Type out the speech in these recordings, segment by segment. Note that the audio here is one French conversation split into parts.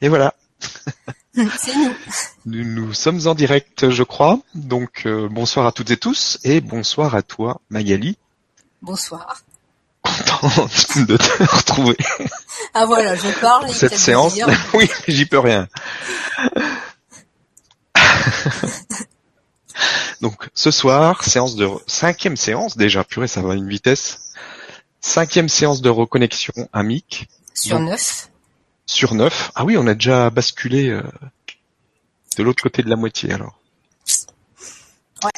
Et voilà. C'est nous. nous. Nous sommes en direct, je crois. Donc euh, bonsoir à toutes et tous et bonsoir à toi, Magali. Bonsoir. Content de te retrouver. Ah voilà, je parle. Cette séance, oui, j'y peux rien. Donc ce soir, séance de cinquième séance déjà, purée, ça va à une vitesse. Cinquième séance de reconnexion amique. Sur neuf. Sur neuf. Ah oui, on a déjà basculé euh, de l'autre côté de la moitié alors. Ouais.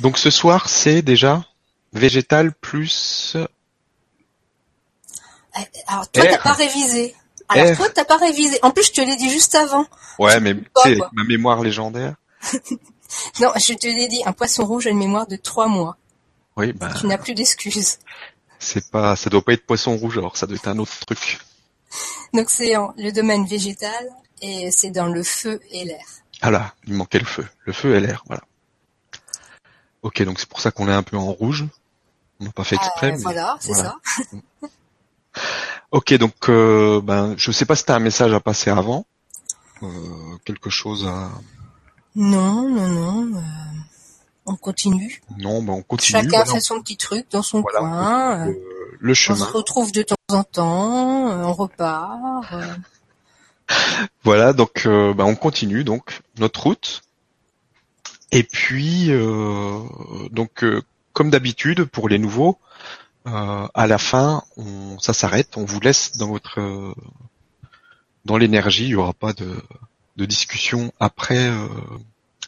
Donc ce soir, c'est déjà végétal plus. Eh, Alors toi, t'as pas révisé. Alors R. toi, t'as pas révisé. En plus, je te l'ai dit juste avant. Ouais, mais tu sais, avec ma mémoire légendaire. Non, je te l'ai dit. Un poisson rouge a une mémoire de trois mois. Oui, bah Tu n'as plus d'excuses. c'est pas, ça doit pas être poisson rouge, alors ça doit être un autre truc. Donc c'est en- le domaine végétal et c'est dans le feu et l'air. Ah là, il manquait le feu, le feu et l'air, voilà. Ok, donc c'est pour ça qu'on est un peu en rouge. On n'a pas fait exprès. Euh, mais voilà, c'est voilà. ça. Ok, donc euh, ben je sais pas si t'as un message à passer avant, euh, quelque chose à. Non, non, non. On continue. Non, ben on continue. Chacun Voilà, fait son petit truc dans son Voilà, coin. le on chemin. se retrouve de temps en temps. euh, on repart. euh, Voilà, donc euh, ben, on continue donc notre route. Et puis euh, donc euh, comme d'habitude pour les nouveaux, à la fin on, ça s'arrête, on vous laisse dans votre dans l'énergie, il y aura pas de, de discussion après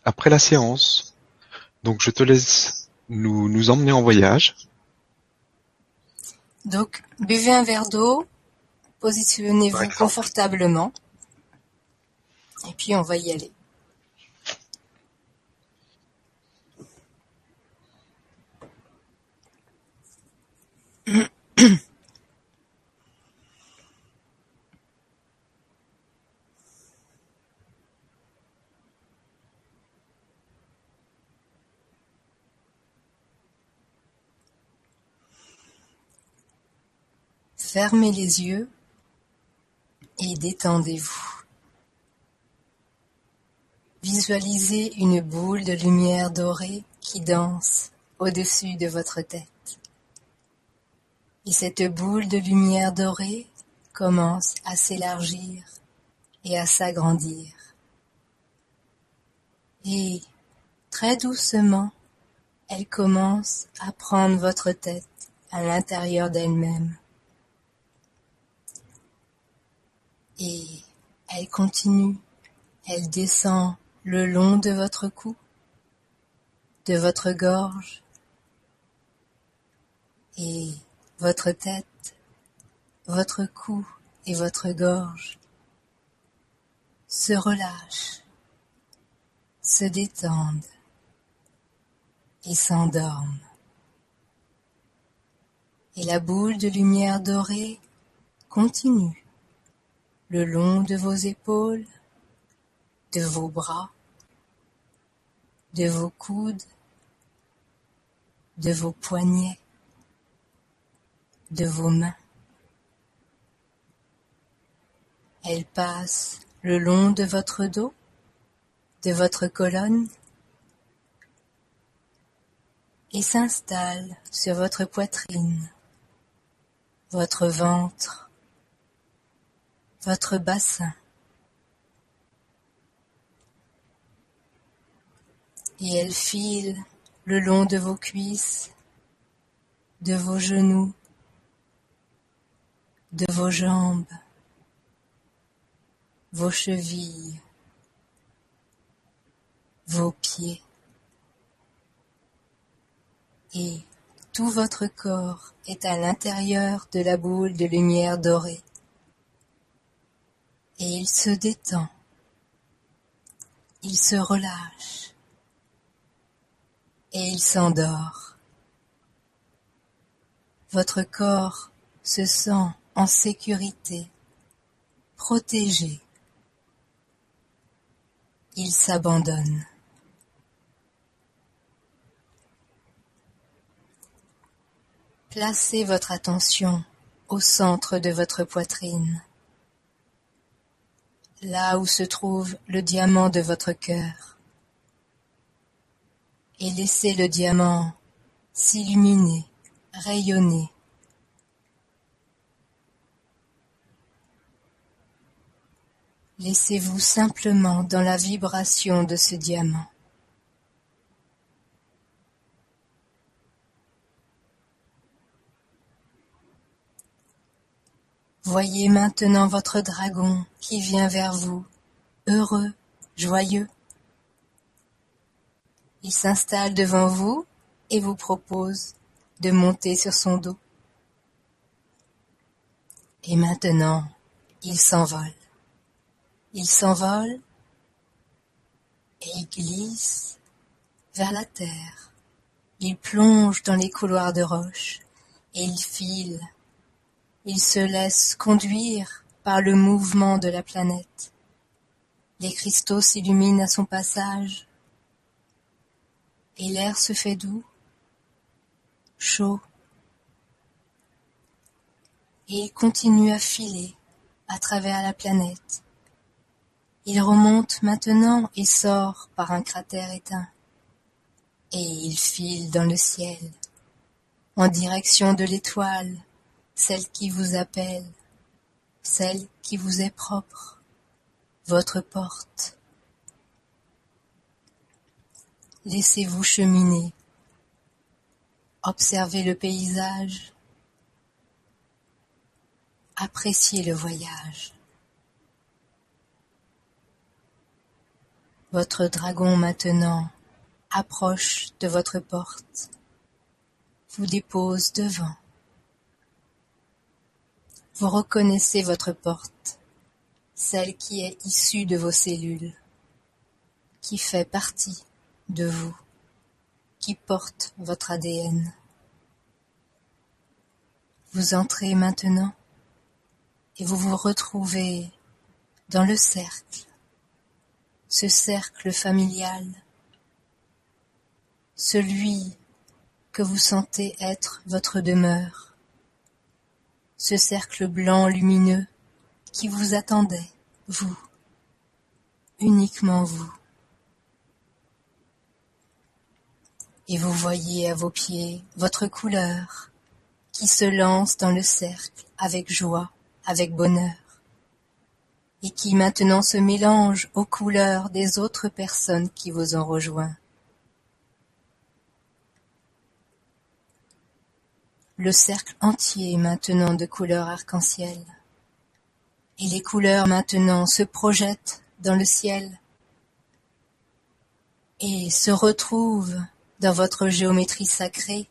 après la séance. Donc je te laisse nous nous emmener en voyage. Donc, buvez un verre d'eau, positionnez-vous confortablement, et puis on va y aller. Fermez les yeux et détendez-vous. Visualisez une boule de lumière dorée qui danse au-dessus de votre tête. Et cette boule de lumière dorée commence à s'élargir et à s'agrandir. Et très doucement, elle commence à prendre votre tête à l'intérieur d'elle-même. Et elle continue, elle descend le long de votre cou, de votre gorge, et votre tête, votre cou et votre gorge se relâchent, se détendent et s'endorment. Et la boule de lumière dorée continue le long de vos épaules, de vos bras, de vos coudes, de vos poignets, de vos mains. Elle passe le long de votre dos, de votre colonne, et s'installe sur votre poitrine, votre ventre, votre bassin. Et elle file le long de vos cuisses, de vos genoux, de vos jambes, vos chevilles, vos pieds. Et tout votre corps est à l'intérieur de la boule de lumière dorée et il se détend, il se relâche et il s'endort. Votre corps se sent en sécurité, protégé. Il s'abandonne. Placez votre attention au centre de votre poitrine là où se trouve le diamant de votre cœur, et laissez le diamant s'illuminer, rayonner. Laissez-vous simplement dans la vibration de ce diamant. Voyez maintenant votre dragon qui vient vers vous, heureux, joyeux. Il s'installe devant vous et vous propose de monter sur son dos. Et maintenant, il s'envole. Il s'envole et il glisse vers la terre. Il plonge dans les couloirs de roche et il file il se laisse conduire par le mouvement de la planète. Les cristaux s'illuminent à son passage, et l'air se fait doux, chaud, et il continue à filer à travers la planète. Il remonte maintenant et sort par un cratère éteint, et il file dans le ciel, en direction de l'étoile celle qui vous appelle, celle qui vous est propre, votre porte. Laissez-vous cheminer, observez le paysage, appréciez le voyage. Votre dragon maintenant approche de votre porte, vous dépose devant. Vous reconnaissez votre porte, celle qui est issue de vos cellules, qui fait partie de vous, qui porte votre ADN. Vous entrez maintenant et vous vous retrouvez dans le cercle, ce cercle familial, celui que vous sentez être votre demeure ce cercle blanc lumineux qui vous attendait, vous, uniquement vous. Et vous voyez à vos pieds votre couleur qui se lance dans le cercle avec joie, avec bonheur, et qui maintenant se mélange aux couleurs des autres personnes qui vous ont rejoint. Le cercle entier maintenant de couleur arc-en-ciel. Et les couleurs maintenant se projettent dans le ciel et se retrouvent dans votre géométrie sacrée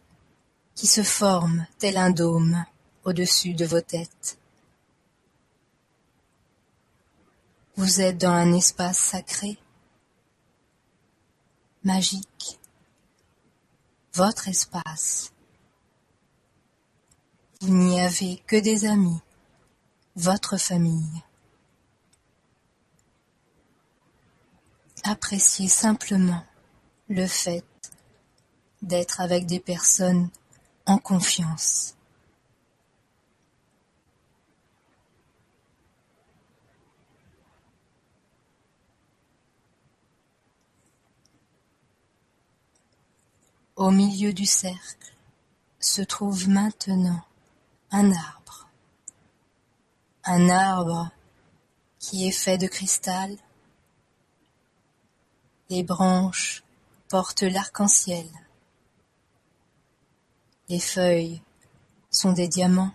qui se forme tel un dôme au-dessus de vos têtes. Vous êtes dans un espace sacré, magique, votre espace vous n'y avez que des amis, votre famille. Appréciez simplement le fait d'être avec des personnes en confiance. Au milieu du cercle se trouve maintenant un arbre. Un arbre qui est fait de cristal. Les branches portent l'arc-en-ciel. Les feuilles sont des diamants.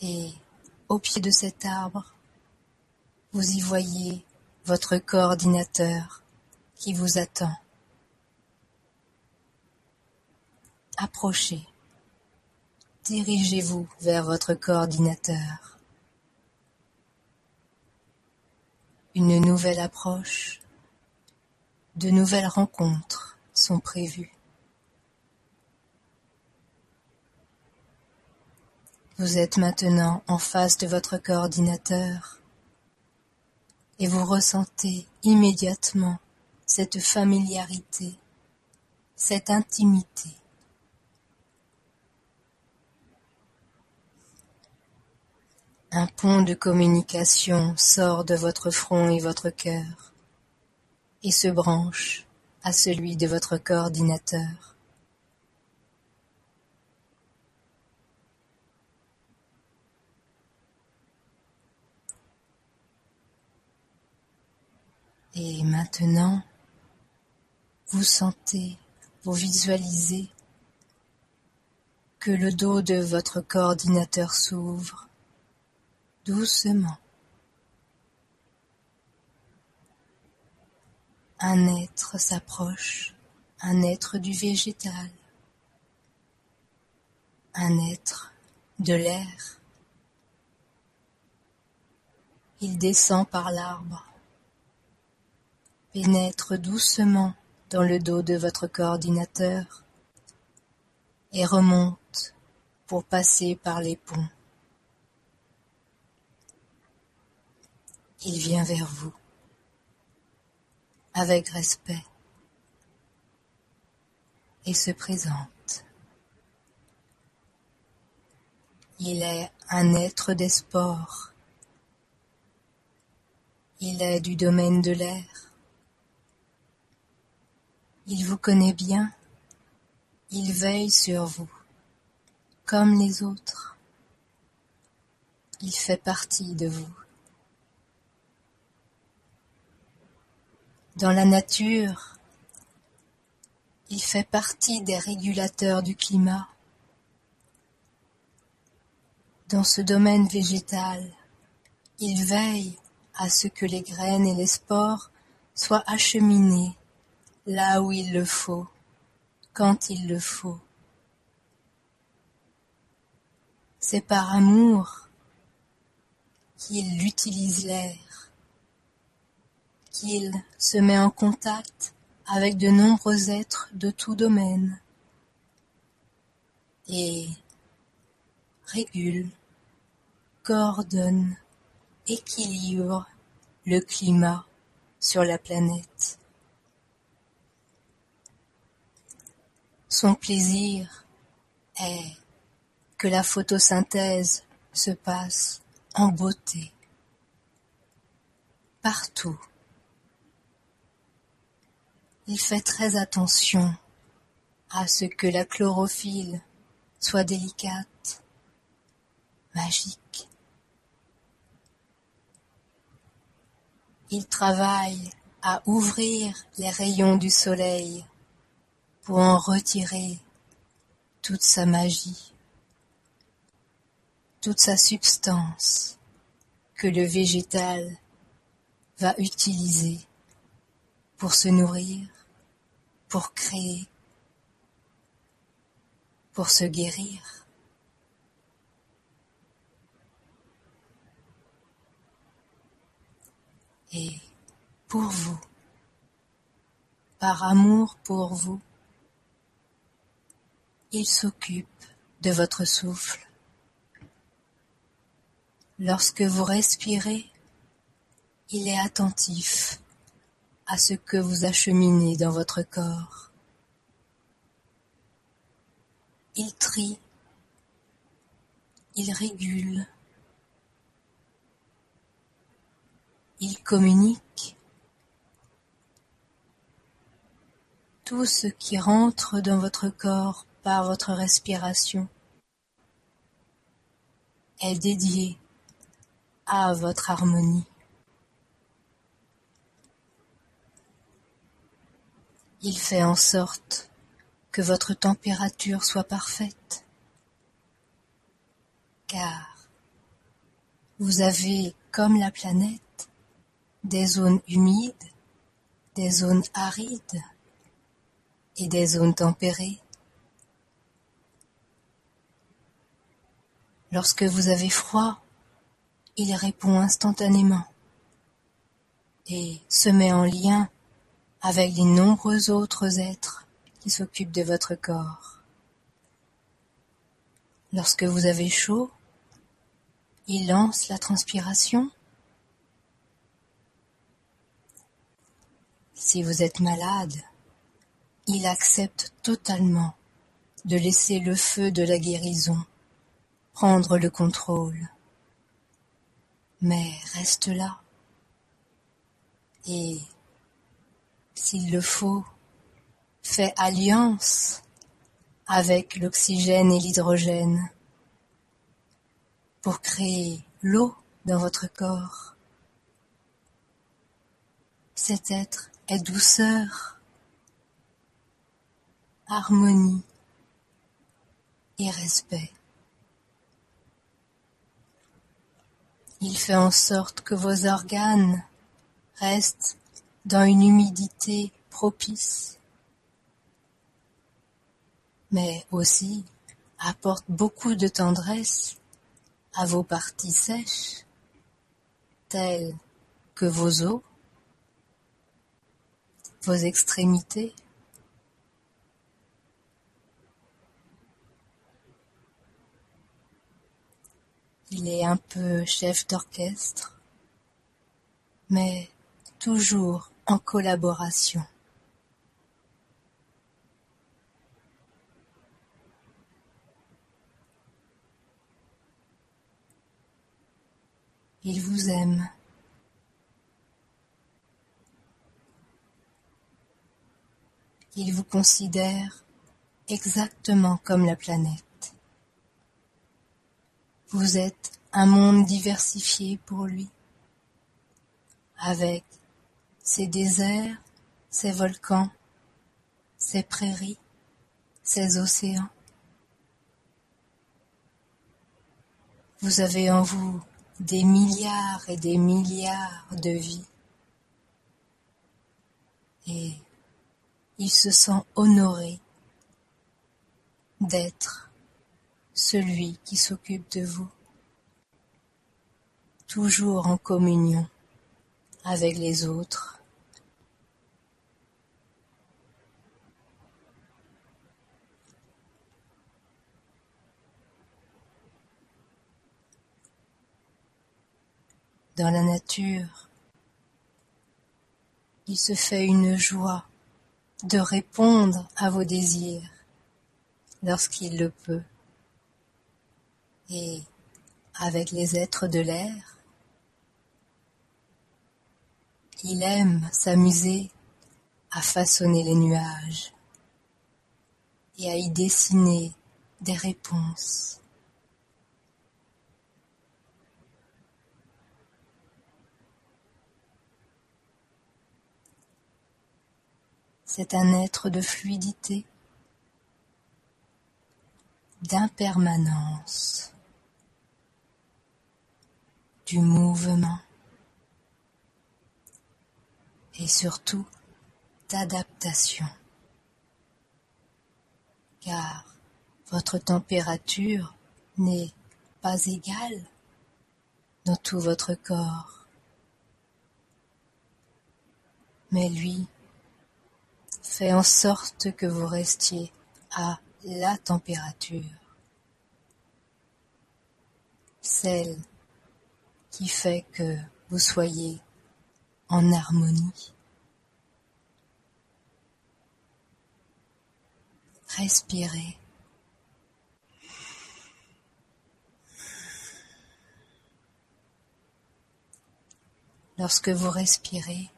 Et au pied de cet arbre, vous y voyez votre coordinateur qui vous attend. Approchez. Dirigez-vous vers votre coordinateur. Une nouvelle approche, de nouvelles rencontres sont prévues. Vous êtes maintenant en face de votre coordinateur et vous ressentez immédiatement cette familiarité, cette intimité. Un pont de communication sort de votre front et votre cœur et se branche à celui de votre coordinateur. Et maintenant, vous sentez, vous visualisez que le dos de votre coordinateur s'ouvre doucement. Un être s'approche, un être du végétal, un être de l'air. Il descend par l'arbre, pénètre doucement dans le dos de votre coordinateur et remonte pour passer par les ponts. Il vient vers vous avec respect et se présente. Il est un être des sports. Il est du domaine de l'air. Il vous connaît bien. Il veille sur vous, comme les autres. Il fait partie de vous. Dans la nature, il fait partie des régulateurs du climat. Dans ce domaine végétal, il veille à ce que les graines et les spores soient acheminées là où il le faut, quand il le faut. C'est par amour qu'il utilise l'air qu'il se met en contact avec de nombreux êtres de tout domaine et régule, coordonne, équilibre le climat sur la planète. Son plaisir est que la photosynthèse se passe en beauté partout il fait très attention à ce que la chlorophylle soit délicate, magique. Il travaille à ouvrir les rayons du soleil pour en retirer toute sa magie, toute sa substance que le végétal va utiliser pour se nourrir, pour créer, pour se guérir. Et pour vous, par amour pour vous, il s'occupe de votre souffle. Lorsque vous respirez, il est attentif à ce que vous acheminez dans votre corps. Il trie, il régule, il communique. Tout ce qui rentre dans votre corps par votre respiration est dédié à votre harmonie. Il fait en sorte que votre température soit parfaite, car vous avez, comme la planète, des zones humides, des zones arides et des zones tempérées. Lorsque vous avez froid, il répond instantanément et se met en lien avec les nombreux autres êtres qui s'occupent de votre corps. Lorsque vous avez chaud, il lance la transpiration. Si vous êtes malade, il accepte totalement de laisser le feu de la guérison prendre le contrôle mais reste là. Et, s'il le faut, fais alliance avec l'oxygène et l'hydrogène pour créer l'eau dans votre corps. Cet être est douceur, harmonie et respect. Il fait en sorte que vos organes restent dans une humidité propice, mais aussi apporte beaucoup de tendresse à vos parties sèches, telles que vos os, vos extrémités, Il est un peu chef d'orchestre, mais toujours collaboration. Il vous aime. Il vous considère exactement comme la planète. Vous êtes un monde diversifié pour lui, avec ses déserts, ses volcans, ses prairies, ses océans. Vous avez en vous des milliards et des milliards de vies. Et il se sent honoré d'être celui qui s'occupe de vous, toujours en communion avec les autres. Dans la nature, il se fait une joie de répondre à vos désirs lorsqu'il le peut et avec les êtres de l'air. Il aime s'amuser à façonner les nuages et à y dessiner des réponses. C'est un être de fluidité, d'impermanence du mouvement et surtout d'adaptation. Car votre température n'est pas égale dans tout votre corps. Mais lui fait en sorte que vous restiez à la température, celle qui fait que vous soyez en harmonie. Respirez. Lorsque vous respirez,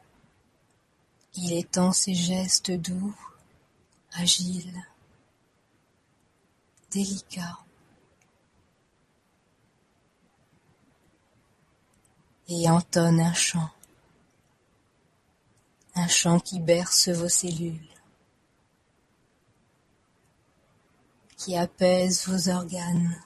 il étend ses gestes doux, agiles, délicats. et entonne un chant, un chant qui berce vos cellules, qui apaise vos organes.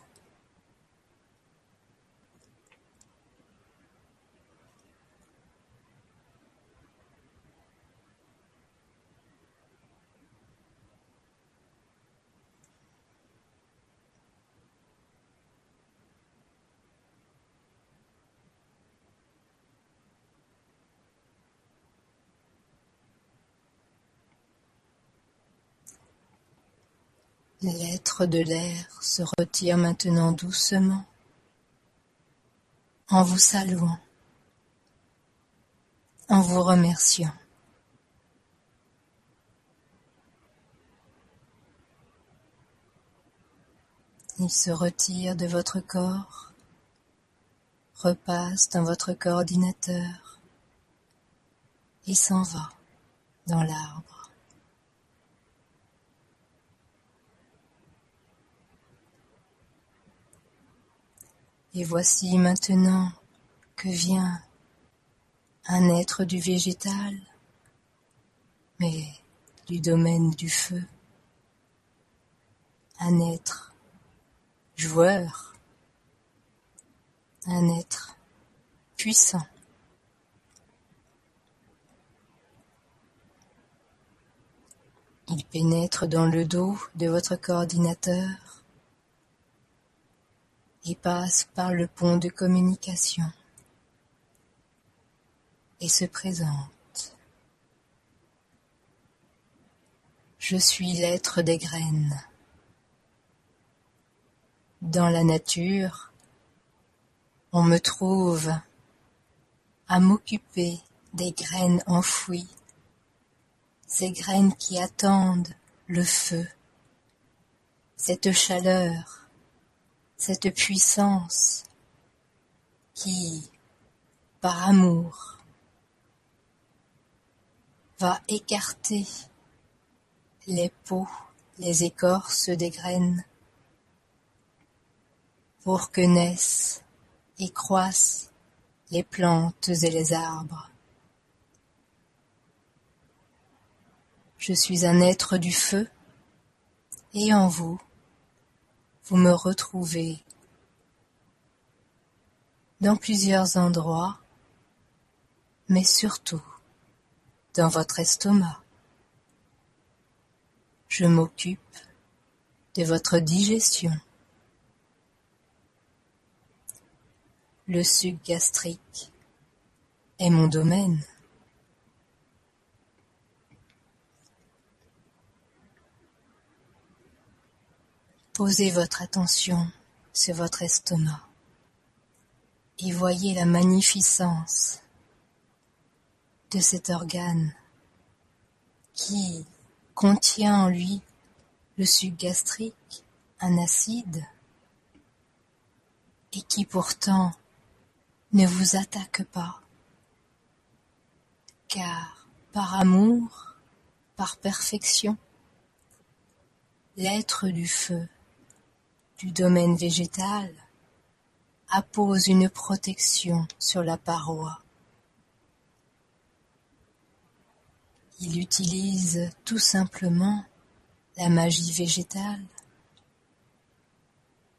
L'être de l'air se retire maintenant doucement, en vous saluant, en vous remerciant. Il se retire de votre corps, repasse dans votre coordinateur et s'en va dans l'arbre. Et voici maintenant que vient un être du végétal, mais du domaine du feu, un être joueur, un être puissant. Il pénètre dans le dos de votre coordinateur et passe par le pont de communication et se présente. Je suis l'être des graines. Dans la nature, on me trouve à m'occuper des graines enfouies, ces graines qui attendent le feu, cette chaleur, cette puissance qui, par amour, va écarter les peaux, les écorces des graines pour que naissent et croissent les plantes et les arbres. Je suis un être du feu, et en vous, vous me retrouvez dans plusieurs endroits, mais surtout dans votre estomac. Je m'occupe de votre digestion. Le suc gastrique est mon domaine. Posez votre attention sur votre estomac. Et voyez la magnificence de cet organe qui contient en lui le suc gastrique, un acide, et qui pourtant ne vous attaque pas, car par amour, par perfection, l'être du feu, du domaine végétal, appose une protection sur la paroi. Il utilise tout simplement la magie végétale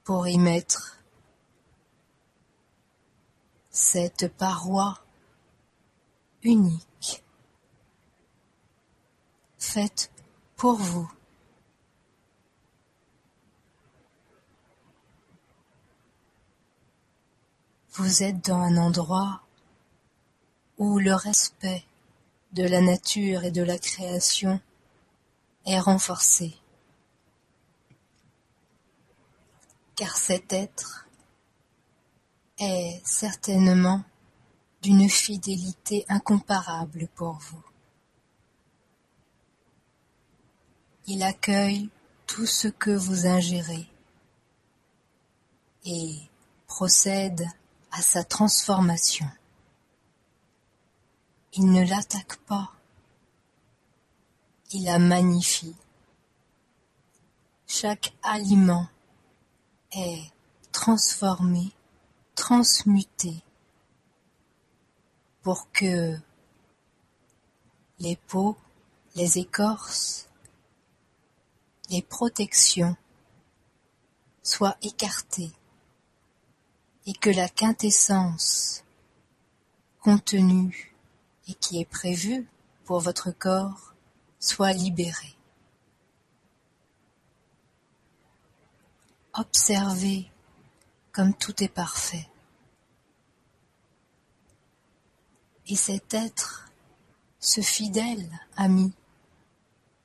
pour y mettre cette paroi unique faite pour vous. Vous êtes dans un endroit où le respect de la nature et de la création est renforcé. Car cet être est certainement d'une fidélité incomparable pour vous. Il accueille tout ce que vous ingérez et procède à sa transformation. Il ne l'attaque pas, il la magnifie. Chaque aliment est transformé transmuter pour que les peaux, les écorces, les protections soient écartées et que la quintessence contenue et qui est prévue pour votre corps soit libérée. Observez comme tout est parfait. Et cet être, ce fidèle ami,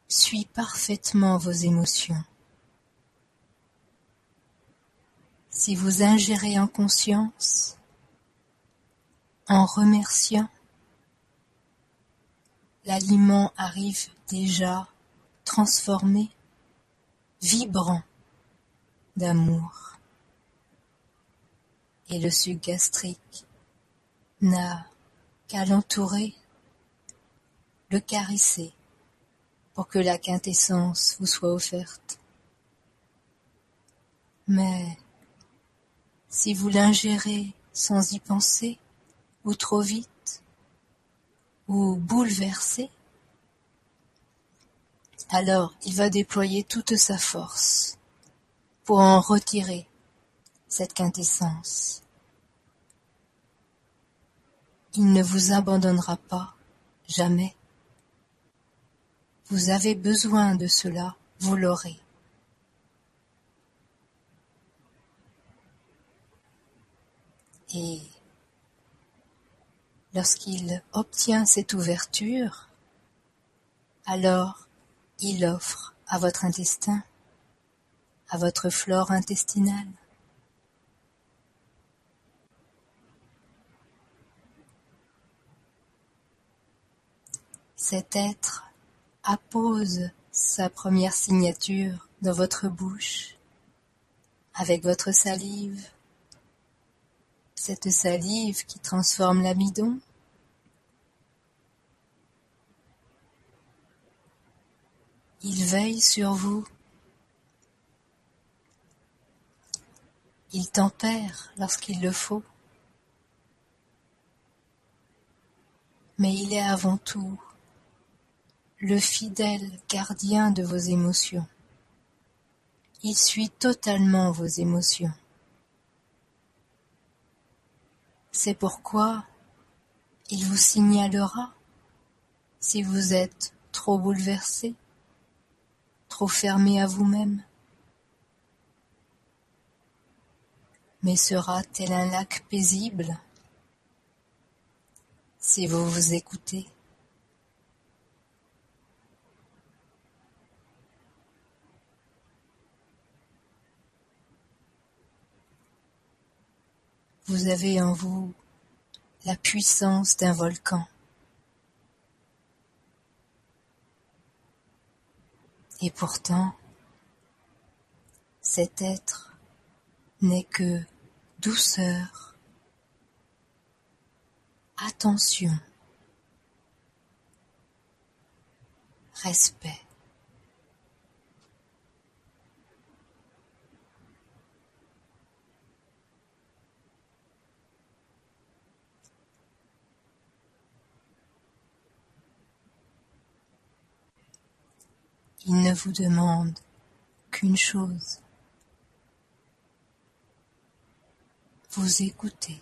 suit parfaitement vos émotions. Si vous ingérez en conscience, en remerciant, l'aliment arrive déjà transformé, vibrant d'amour. et le suc gastrique n'a qu'à l'entourer, le caresser pour que la quintessence vous soit offerte. Mais si vous l'ingérez sans y penser, ou trop vite, ou bouleversé, alors il va déployer toute sa force pour en retirer cette quintessence. Il ne vous abandonnera pas, jamais. Vous avez besoin de cela, vous l'aurez. Et lorsqu'il obtient cette ouverture, alors il offre à votre intestin, à votre flore intestinale, cet être appose sa première signature dans votre bouche avec votre salive, cette salive qui transforme l'amidon. Il veille sur vous. Il tempère lorsqu'il le faut. Mais il est avant tout le fidèle gardien de vos émotions. Il suit totalement vos émotions. C'est pourquoi il vous signalera si vous êtes trop bouleversé, trop fermé à vous-même. Mais sera tel un lac paisible si vous vous écoutez? Vous avez en vous la puissance d'un volcan. Et pourtant, cet être n'est que douceur, attention, respect. Il ne vous demande qu'une chose, vous écoutez.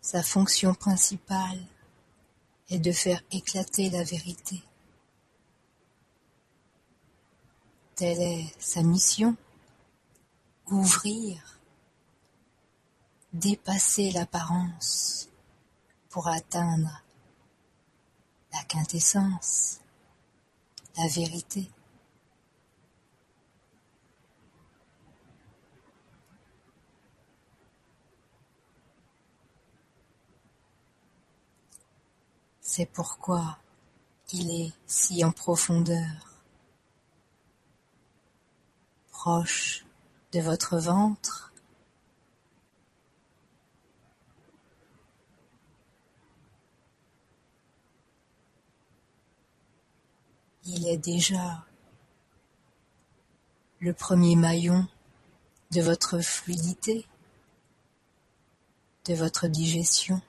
Sa fonction principale est de faire éclater la vérité. Telle est sa mission, ouvrir, dépasser l'apparence pour atteindre la quintessence, la vérité. C'est pourquoi il est si en profondeur, proche de votre ventre, il est déjà le premier maillon de votre fluidité, de votre digestion.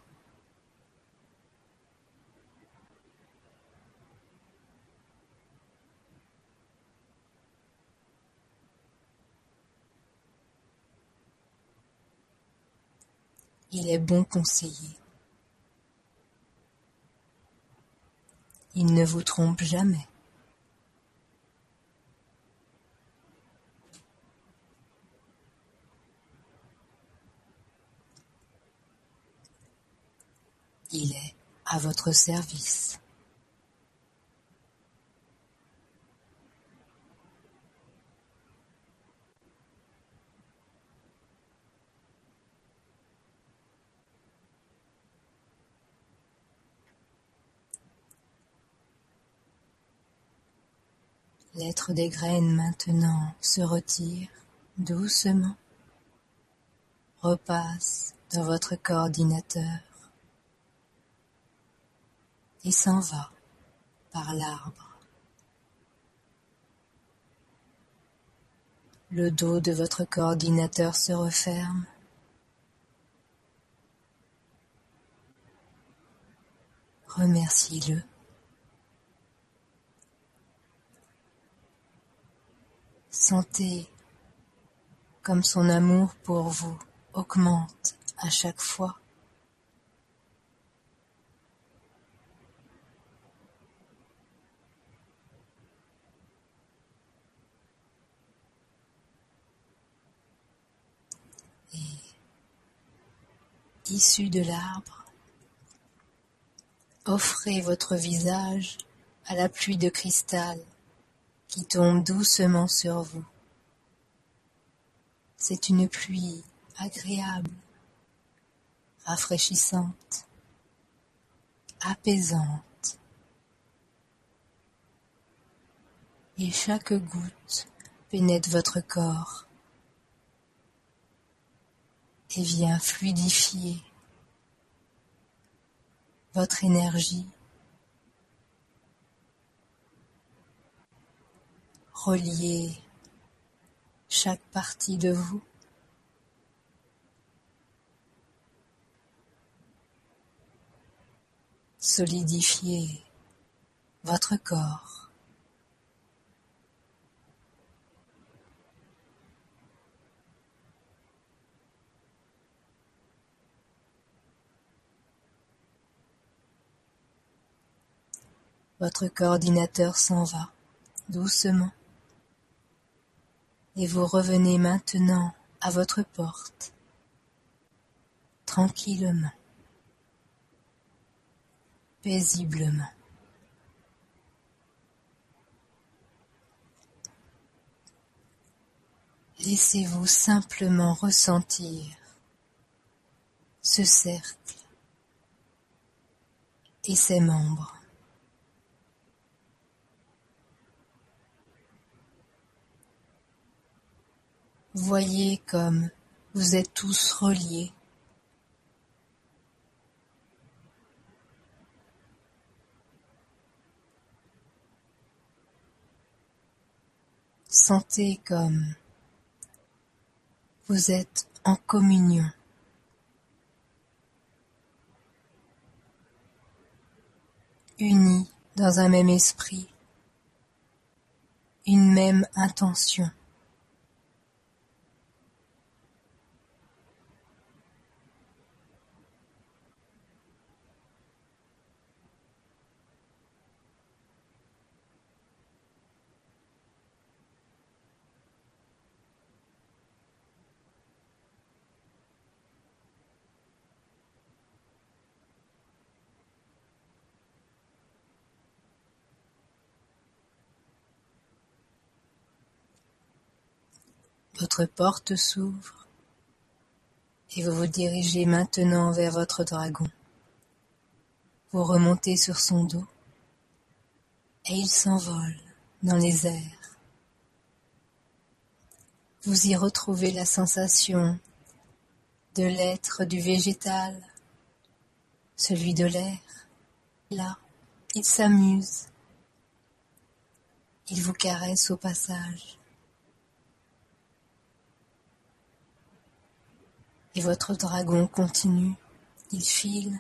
Il est bon conseiller. Il ne vous trompe jamais. Il est à votre service. L'être des graines maintenant se retire doucement, repasse dans votre coordinateur et s'en va par l'arbre. Le dos de votre coordinateur se referme. Remercie-le. Sentez comme son amour pour vous augmente à chaque fois. Issu de l'arbre, offrez votre visage à la pluie de cristal qui tombe doucement sur vous. C'est une pluie agréable, rafraîchissante, apaisante. Et chaque goutte pénètre votre corps et vient fluidifier votre énergie relier chaque partie de vous. Solidifier votre corps. Votre coordinateur s'en va doucement et vous revenez maintenant à votre porte, tranquillement, paisiblement. Laissez-vous simplement ressentir ce cercle et ses membres. Voyez comme vous êtes tous reliés. Sentez comme vous êtes en communion. Unis dans un même esprit, une même intention. Votre porte s'ouvre et vous vous dirigez maintenant vers votre dragon. Vous remontez sur son dos et il s'envole dans les airs. Vous y retrouvez la sensation de l'être du végétal, celui de l'air. Là, il s'amuse. Il vous caresse au passage. Et votre dragon continue, il file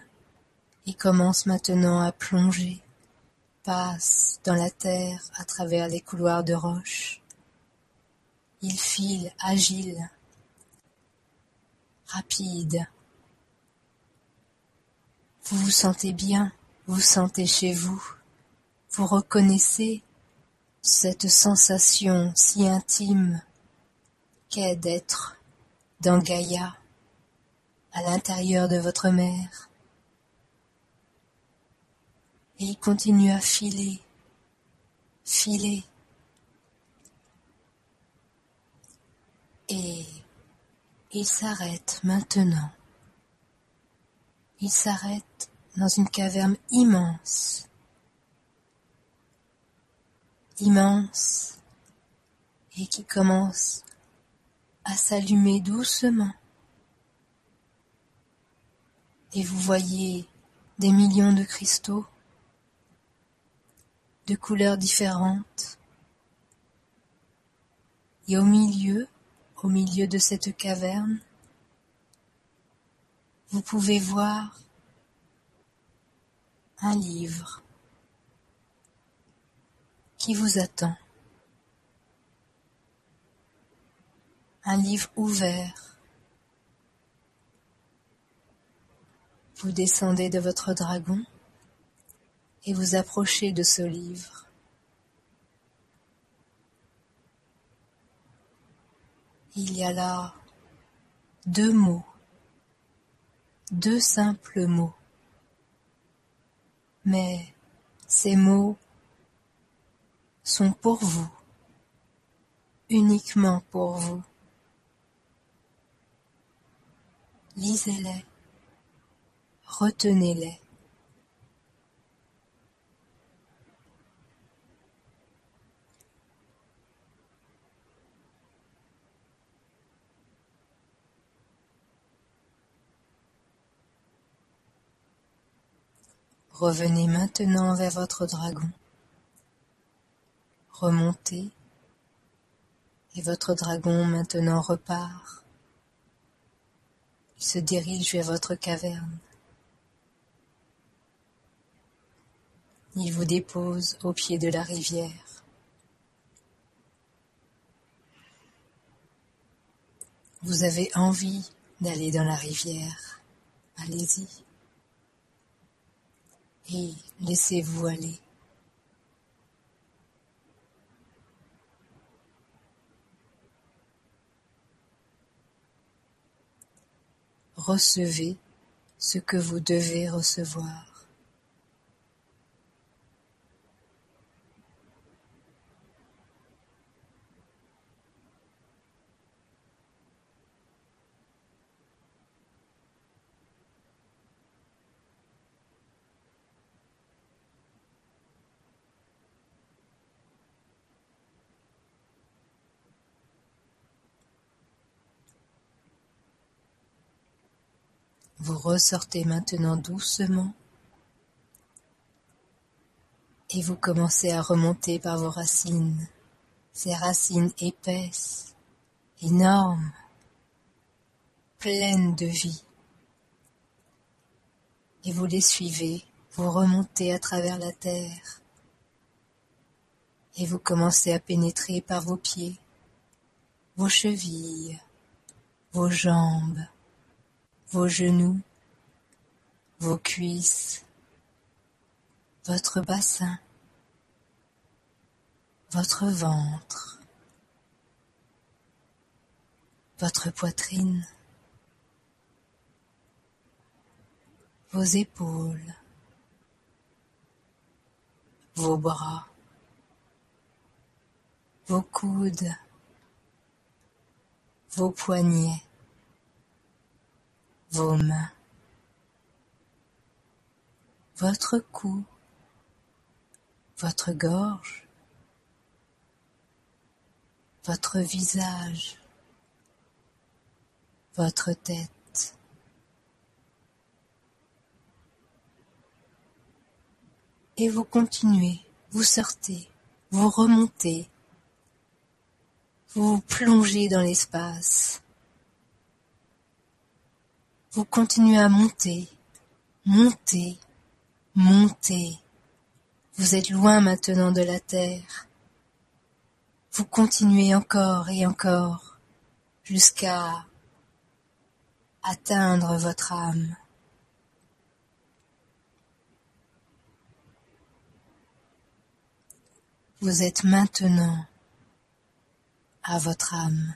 et commence maintenant à plonger, passe dans la terre à travers les couloirs de roches. Il file agile, rapide. Vous vous sentez bien, vous sentez chez vous, vous reconnaissez cette sensation si intime qu'est d'être dans Gaïa à l'intérieur de votre mère. Et il continue à filer, filer. Et il s'arrête maintenant. Il s'arrête dans une caverne immense. Immense et qui commence à s'allumer doucement. Et vous voyez des millions de cristaux de couleurs différentes. Et au milieu, au milieu de cette caverne, vous pouvez voir un livre qui vous attend. Un livre ouvert. Vous descendez de votre dragon et vous approchez de ce livre. Il y a là deux mots, deux simples mots. Mais ces mots sont pour vous, uniquement pour vous. Lisez-les, retenez-les. Revenez maintenant vers votre dragon. Remontez et votre dragon maintenant repart. Il se dirige vers votre caverne. Il vous dépose au pied de la rivière. Vous avez envie d'aller dans la rivière. Allez-y et laissez-vous aller. Recevez ce que vous devez recevoir. Vous ressortez maintenant doucement. Et vous commencez à remonter par vos racines, ces racines épaisses, énormes, pleines de vie. Et vous les suivez, vous remontez à travers la terre. Et vous commencez à pénétrer par vos pieds, vos chevilles, vos jambes, vos genoux, vos cuisses, votre bassin, votre ventre, votre poitrine, vos épaules, vos bras, vos coudes, vos poignets, vos mains, votre cou, votre gorge, votre visage, votre tête. Et vous continuez, vous sortez, vous remontez, vous plongez dans l'espace. Vous continuez à monter, monter, monter. Vous êtes loin maintenant de la terre. Vous continuez encore et encore jusqu'à atteindre votre âme. Vous êtes maintenant à votre âme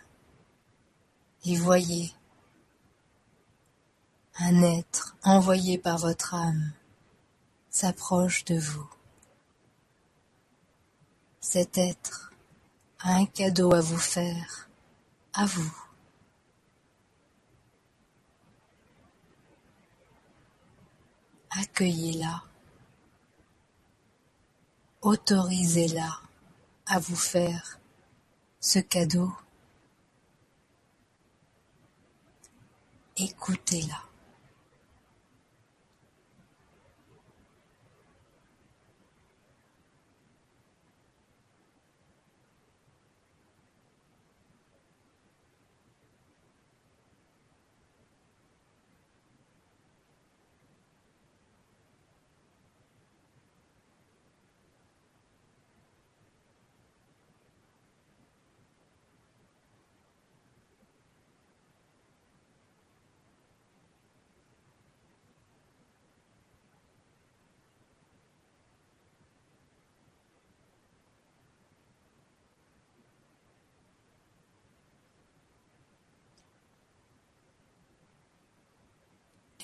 et voyez un être envoyé par votre âme s'approche de vous. Cet être a un cadeau à vous faire, à vous. Accueillez-la, autorisez-la à vous faire ce cadeau. Écoutez-la.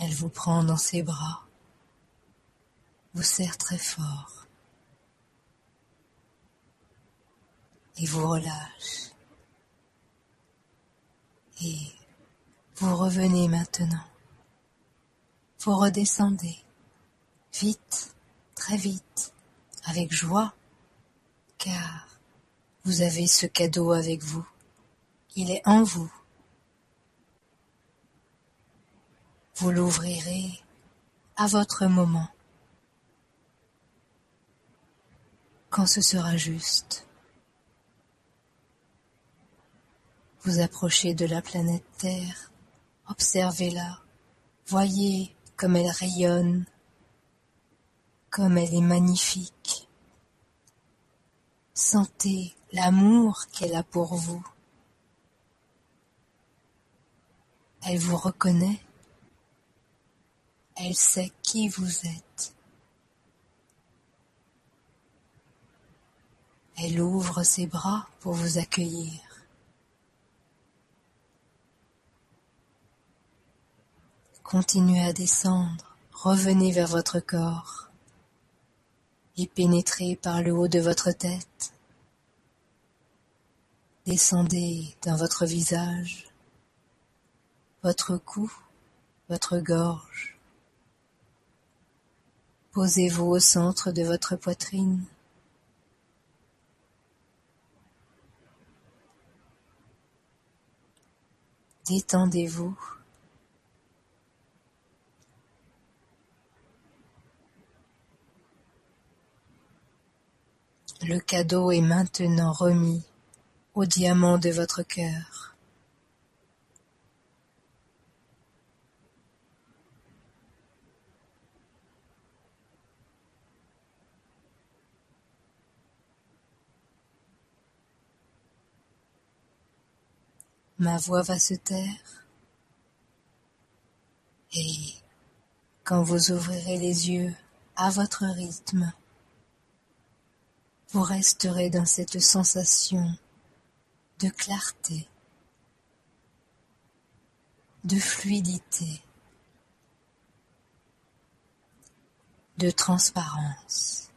Elle vous prend dans ses bras, vous serre très fort et vous relâche. Et vous revenez maintenant. Vous redescendez vite, très vite, avec joie, car vous avez ce cadeau avec vous. Il est en vous. Vous l'ouvrirez à votre moment, quand ce sera juste. Vous approchez de la planète Terre, observez-la, voyez comme elle rayonne, comme elle est magnifique. Sentez l'amour qu'elle a pour vous. Elle vous reconnaît elle sait qui vous êtes. Elle ouvre ses bras pour vous accueillir. Continuez à descendre, revenez vers votre corps et pénétrez par le haut de votre tête. Descendez dans votre visage, votre cou, votre gorge. Posez-vous au centre de votre poitrine. Détendez-vous. Le cadeau est maintenant remis au diamant de votre cœur. Ma voix va se taire. Et quand vous ouvrirez les yeux à votre rythme, vous resterez dans cette sensation de clarté, de fluidité, de transparence.